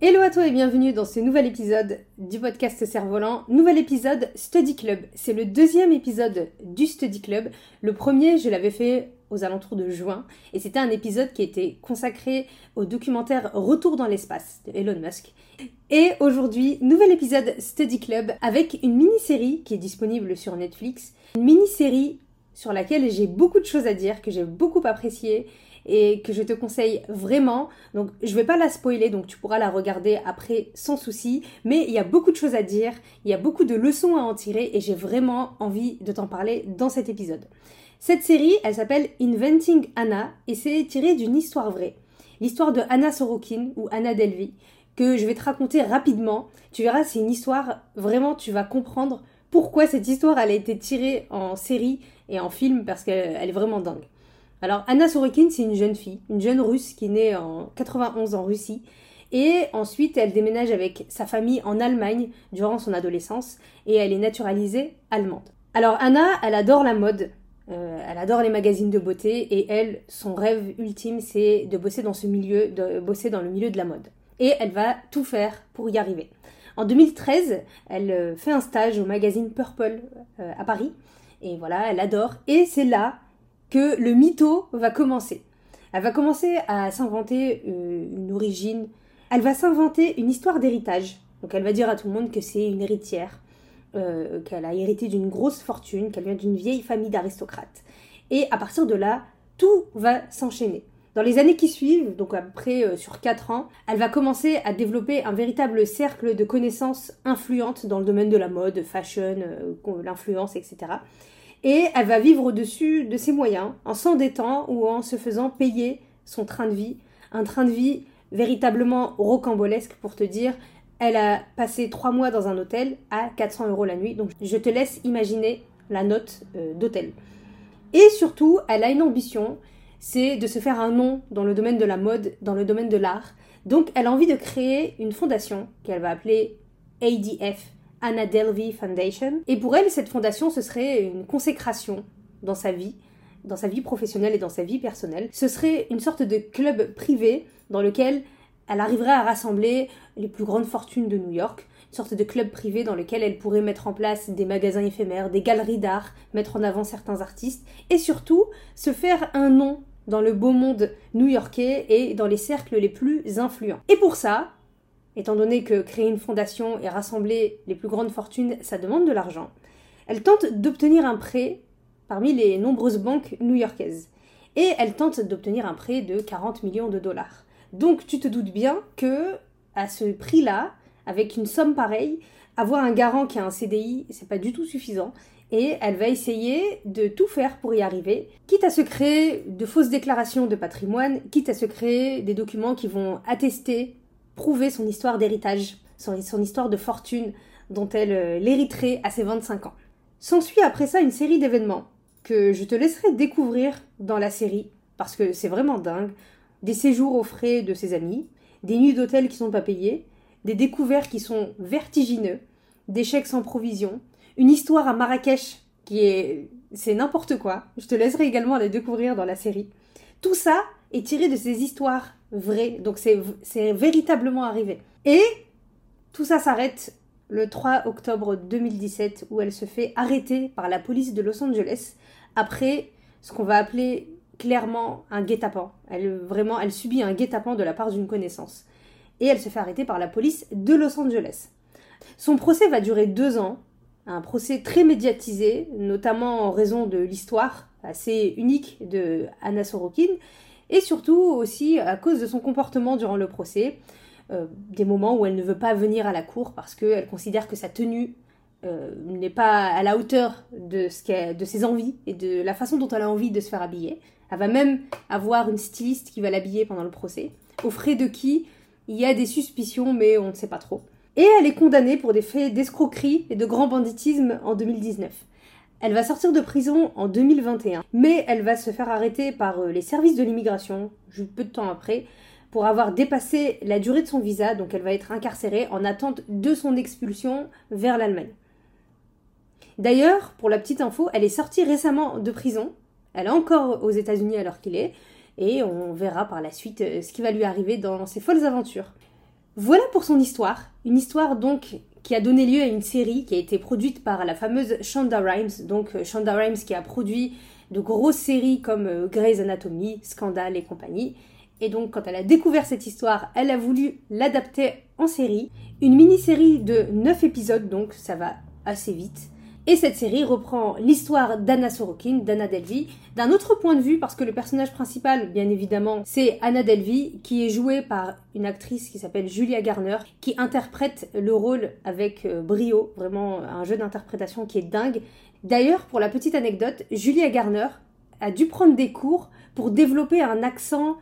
Hello à toi et bienvenue dans ce nouvel épisode du podcast Cerf-Volant. Nouvel épisode Study Club. C'est le deuxième épisode du Study Club. Le premier, je l'avais fait aux alentours de juin et c'était un épisode qui était consacré au documentaire Retour dans l'espace de Elon Musk. Et aujourd'hui, nouvel épisode Study Club avec une mini-série qui est disponible sur Netflix. Une mini-série sur laquelle j'ai beaucoup de choses à dire, que j'ai beaucoup apprécié et que je te conseille vraiment. Donc je vais pas la spoiler, donc tu pourras la regarder après sans souci. Mais il y a beaucoup de choses à dire, il y a beaucoup de leçons à en tirer et j'ai vraiment envie de t'en parler dans cet épisode. Cette série, elle s'appelle Inventing Anna et c'est tiré d'une histoire vraie. L'histoire de Anna Sorokin ou Anna Delvey que je vais te raconter rapidement. Tu verras, c'est une histoire, vraiment, tu vas comprendre pourquoi cette histoire elle a été tirée en série et en film parce qu'elle est vraiment dingue. Alors Anna Sorokin, c'est une jeune fille, une jeune russe qui née en 91 en Russie. Et ensuite, elle déménage avec sa famille en Allemagne durant son adolescence et elle est naturalisée allemande. Alors Anna, elle adore la mode, euh, elle adore les magazines de beauté et elle, son rêve ultime, c'est de bosser dans ce milieu, de bosser dans le milieu de la mode. Et elle va tout faire pour y arriver. En 2013, elle euh, fait un stage au magazine Purple euh, à Paris et voilà, elle adore. Et c'est là que le mytho va commencer. Elle va commencer à s'inventer euh, une origine. Elle va s'inventer une histoire d'héritage. Donc elle va dire à tout le monde que c'est une héritière, qu'elle a hérité d'une grosse fortune, qu'elle vient d'une vieille famille d'aristocrates. Et à partir de là, tout va s'enchaîner. Dans les années qui suivent, donc après euh, sur 4 ans, elle va commencer à développer un véritable cercle de connaissances influentes dans le domaine de la mode, fashion, l'influence, etc et elle va vivre au-dessus de ses moyens, en s'endettant ou en se faisant payer son train de vie, un train de vie véritablement rocambolesque pour te dire, elle a passé trois mois dans un hôtel à 400 euros la nuit, donc je te laisse imaginer la note euh, d'hôtel. Et surtout, elle a une ambition, c'est de se faire un nom dans le domaine de la mode, dans le domaine de l'art. Donc elle a envie de créer une fondation qu'elle va appeler ADF, Anna Delvey Foundation. Et pour elle, cette fondation, ce serait une consécration dans sa vie, dans sa vie professionnelle et dans sa vie personnelle. Ce serait une sorte de club privé dans lequel elle arriverait à rassembler les plus grandes fortunes de New York, sorte de club privé dans lequel elle pourrait mettre en place des magasins éphémères, des galeries d'art, mettre en avant certains artistes, et surtout se faire un nom dans le beau monde new-yorkais et dans les cercles les plus influents. Et pour ça, étant donné que créer une fondation et rassembler les plus grandes fortunes, ça demande de l'argent, elle tente d'obtenir un prêt parmi les nombreuses banques new-yorkaises. Et elle tente d'obtenir un prêt de 40 millions de dollars. Donc tu te doutes bien que à ce prix-là, avec une somme pareille, avoir un garant qui a un CDI, c'est pas du tout suffisant. Et elle va essayer de tout faire pour y arriver, quitte à se créer de fausses déclarations de patrimoine, quitte à se créer des documents qui vont attester prouver son histoire d'héritage, son, histoire de fortune dont elle euh, l'hériterait à ses 25 ans. S'ensuit après ça une série d'événements que je te laisserai découvrir dans la série parce que c'est vraiment dingue. Des séjours aux frais de ses amis, des nuits d'hôtel qui sont pas payées, des découvertes qui sont vertigineux, des chèques sans provision, une histoire à Marrakech qui est c'est n'importe quoi. Je te laisserai également la découvrir dans la série. Tout ça est tiré de ces histoires vrai. Donc c'est véritablement arrivé. Et tout ça s'arrête le 3 octobre 2017 où elle se fait arrêter par la police de Los Angeles après ce qu'on va appeler clairement un guet-apens. Elle vraiment, elle subit un guet-apens de la part d'une connaissance. Et elle se fait arrêter par la police de Los Angeles. Son procès va durer deux ans, un procès très médiatisé, notamment en raison de l'histoire assez unique de Anna Sorokin, et surtout aussi à cause de son comportement durant le procès, euh, des moments où elle ne veut pas venir à la cour parce qu'elle considère que sa tenue euh, n'est pas à la hauteur de, ce de ses envies et de la façon dont elle a envie de se faire habiller. Elle va même avoir une styliste qui va l'habiller pendant le procès, au frais de qui il y a des suspicions mais on ne sait pas trop. Et elle est condamnée pour des faits d'escroquerie et de grand banditisme en 2019. Elle va sortir de prison en 2021, mais elle va se faire arrêter par euh, les services de l'immigration, juste peu de temps après, pour avoir dépassé la durée de son visa, donc elle va être incarcérée en attente de son expulsion vers l'Allemagne. D'ailleurs, pour la petite info, elle est sortie récemment de prison, elle est encore aux États-Unis alors qu'il est, et on verra par la suite euh, ce qui va lui arriver dans ses folles aventures. Voilà pour son histoire, une histoire donc qui a donné lieu à une série qui a été produite par la fameuse Shonda Rhimes, donc euh, Shonda Rhimes qui a produit de grosses séries comme euh, Grey's Anatomy, Scandal et compagnie. Et donc quand elle a découvert cette histoire, elle a voulu l'adapter en série. Une mini-série de 9 épisodes, donc ça va assez vite. Et cette série reprend l'histoire d'Anna Sorokin, d'Anna Delvey, d'un autre point de vue, parce que le personnage principal, bien évidemment, c'est Anna Delvey, qui est jouée par une actrice qui s'appelle Julia Garner, qui interprète le rôle avec euh, brio, vraiment un jeu d'interprétation qui est dingue. D'ailleurs, pour la petite anecdote, Julia Garner a dû prendre des cours pour développer un accent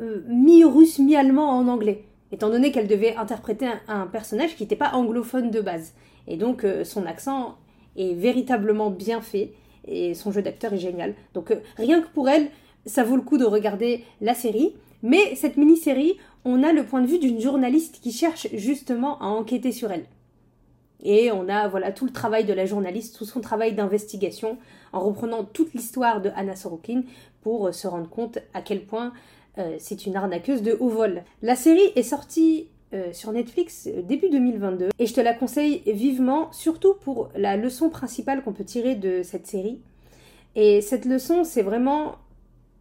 euh, mi-russe, mi-allemand en anglais, étant donné qu'elle devait interpréter un, personnage qui n'était pas anglophone de base. Et donc euh, son accent est véritablement bien fait et son jeu d'acteur est génial. Donc euh, rien que pour elle, ça vaut le coup de regarder la série. Mais cette mini-série, on a le point de vue d'une journaliste qui cherche justement à enquêter sur elle. Et on a voilà tout le travail de la journaliste, tout son travail d'investigation, en reprenant toute l'histoire de Anna Sorokin pour euh, se rendre compte à quel point euh, c'est une arnaqueuse de haut vol. La série est sortie euh, sur Netflix euh, début 2022 et je te la conseille vivement, surtout pour la leçon principale qu'on peut tirer de cette série. Et cette leçon, c'est vraiment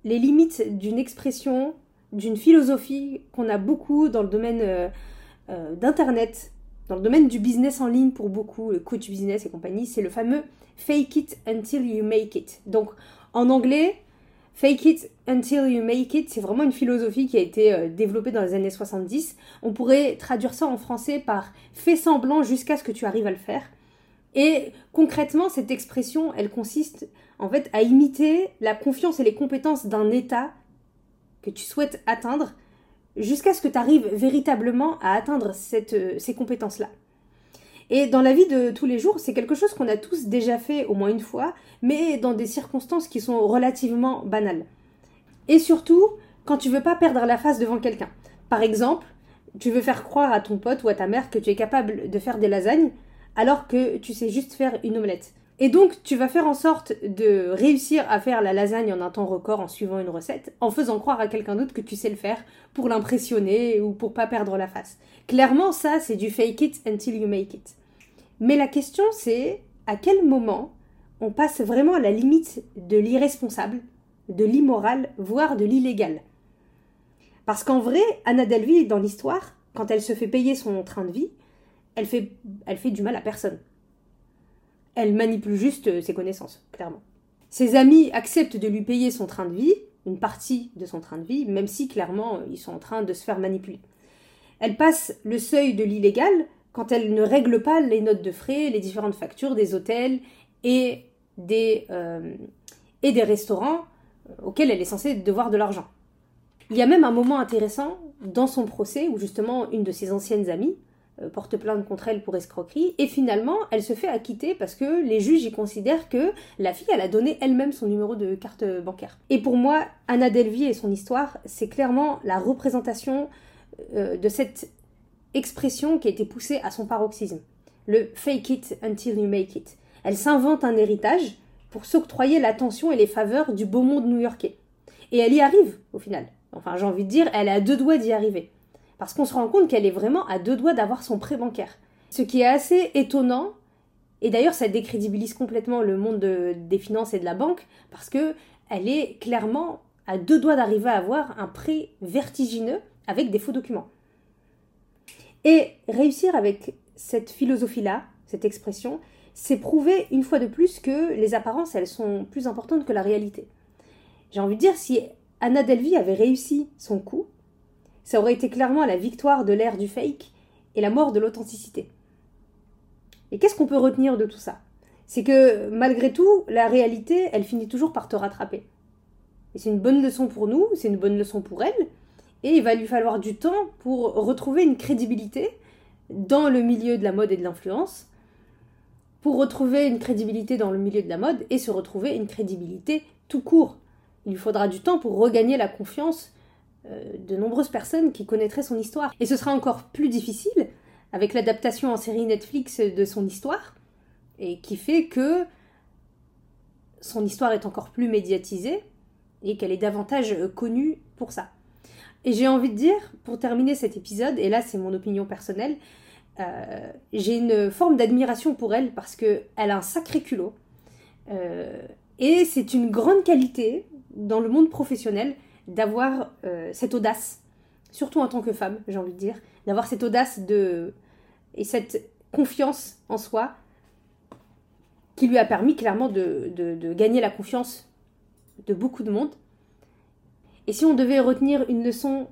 les limites d'une expression, d'une philosophie qu'on a beaucoup dans le domaine euh, d'Internet, dans le domaine du business en ligne pour beaucoup, le coach business et compagnie, c'est le fameux fake it until you make it. Donc en anglais, Fake it until you make it, c'est vraiment une philosophie qui a été euh, développée dans les années 70. On pourrait traduire ça en français par fais semblant jusqu'à ce que tu arrives à le faire. Et concrètement, cette expression, elle consiste en fait à imiter la confiance et les compétences d'un état que tu souhaites atteindre jusqu'à ce que tu arrives véritablement à atteindre euh, ces compétences-là. Et dans la vie de tous les jours, c'est quelque chose qu'on a tous déjà fait au moins une fois, mais dans des circonstances qui sont relativement banales. Et surtout, quand tu veux pas perdre la face devant quelqu'un. Par exemple, tu veux faire croire à ton pote ou à ta mère que tu es capable de faire des lasagnes, alors que tu sais juste faire une omelette. Et donc, tu vas faire en sorte de réussir à faire la lasagne en un temps record en suivant une recette, en faisant croire à quelqu'un d'autre que tu sais le faire pour l'impressionner ou pour pas perdre la face. Clairement, ça, c'est du fake it until you make it. Mais la question, c'est à quel moment on passe vraiment à la limite de l'irresponsable, de l'immoral, voire de l'illégal. Parce qu'en vrai, Anna Delvey, dans l'histoire, quand elle se fait payer son train de vie, elle fait, elle fait du mal à personne. Elle manipule juste ses connaissances, clairement. Ses amis acceptent de lui payer son train de vie, une partie de son train de vie, même si clairement ils sont en train de se faire manipuler. Elle passe le seuil de l'illégal quand elle ne règle pas les notes de frais, les différentes factures des hôtels et des, euh, et des restaurants auxquels elle est censée devoir de l'argent. Il y a même un moment intéressant dans son procès où justement une de ses anciennes amies euh, porte plainte contre elle pour escroquerie et finalement elle se fait acquitter parce que les juges y considèrent que la fille elle a donné elle-même son numéro de carte bancaire. Et pour moi, Anna Delvey et son histoire, c'est clairement la représentation euh, de cette expression qui a été poussée à son paroxysme. Le fake it until you make it. Elle s'invente un héritage pour s'octroyer l'attention et les faveurs du beau monde new-yorkais. Et elle y arrive, au final. Enfin, j'ai envie de dire, elle est à deux doigts d'y arriver. Parce qu'on se rend compte qu'elle est vraiment à deux doigts d'avoir son prêt bancaire. Ce qui est assez étonnant, et d'ailleurs ça décrédibilise complètement le monde des finances et de la banque, parce que elle est clairement à deux doigts d'arriver à avoir un prêt vertigineux avec des faux documents. Et réussir avec cette philosophie-là, cette expression, c'est prouver une fois de plus que les apparences, elles sont plus importantes que la réalité. J'ai envie de dire, si Anna Delvey avait réussi son coup, ça aurait été clairement la victoire de l'ère du fake et la mort de l'authenticité. Et qu'est-ce qu'on peut retenir de tout ça? C'est que malgré tout, la réalité, elle finit toujours par te rattraper. Et c'est une bonne leçon pour nous, c'est une bonne leçon pour elle, et il va lui falloir du temps pour retrouver une crédibilité dans le milieu de la mode et de l'influence pour retrouver une crédibilité dans le milieu de la mode et se retrouver une crédibilité tout court. Il lui faudra du temps pour regagner la confiance euh, de nombreuses personnes qui connaîtraient son histoire. Et ce sera encore plus difficile avec l'adaptation en série Netflix de son histoire, et qui fait que son histoire est encore plus médiatisée et qu'elle est davantage connue pour ça. Et j'ai envie de dire, pour terminer cet épisode, et là c'est mon opinion personnelle, euh, j'ai une forme d'admiration pour elle parce qu'elle a un sacré culot. Euh, et c'est une grande qualité dans le monde professionnel d'avoir euh, cette audace, surtout en tant que femme, j'ai envie de dire, d'avoir cette audace de et cette confiance en soi qui lui a permis clairement de, de gagner la confiance de beaucoup de monde. Et si on devait retenir une leçon,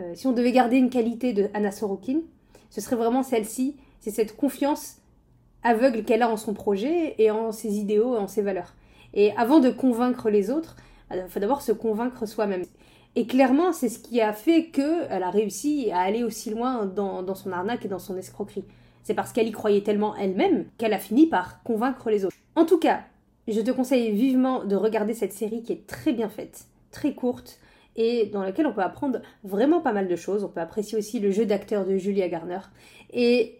euh, si on devait garder une qualité de Anna Sorokin, ce serait vraiment celle-ci, c'est cette confiance aveugle qu'elle a en son projet et en ses idéaux et en ses valeurs. Et avant de convaincre les autres, il faut d'abord se convaincre soi-même. Et clairement, c'est ce qui a fait qu'elle a réussi à aller aussi loin dans son arnaque et dans son escroquerie. C'est parce qu'elle y croyait tellement elle-même qu'elle a fini par convaincre les autres. En tout cas, je te conseille vivement de regarder cette série qui est très bien faite, très courte, et dans laquelle on peut apprendre vraiment pas mal de choses. On peut apprécier aussi le jeu d'acteur de Julia Garner. Et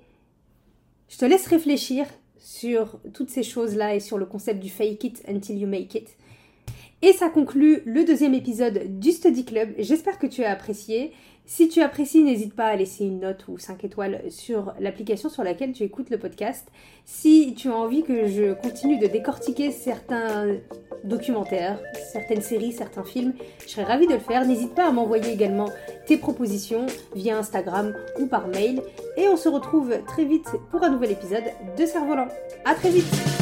je te laisse réfléchir sur toutes ces choses-là et sur le concept du fake it until you make it. Et ça conclut le deuxième épisode du Study Club. J'espère que tu as apprécié. Si tu apprécies, n'hésite pas à laisser une note ou 5 étoiles sur l'application sur laquelle tu écoutes le podcast. Si tu as envie que je continue de décortiquer certains documentaires, certaines séries, certains films, je serais ravie de le faire. N'hésite pas à m'envoyer également tes propositions via Instagram ou par mail. Et on se retrouve très vite pour un nouvel épisode de Cerf-Volant. A très vite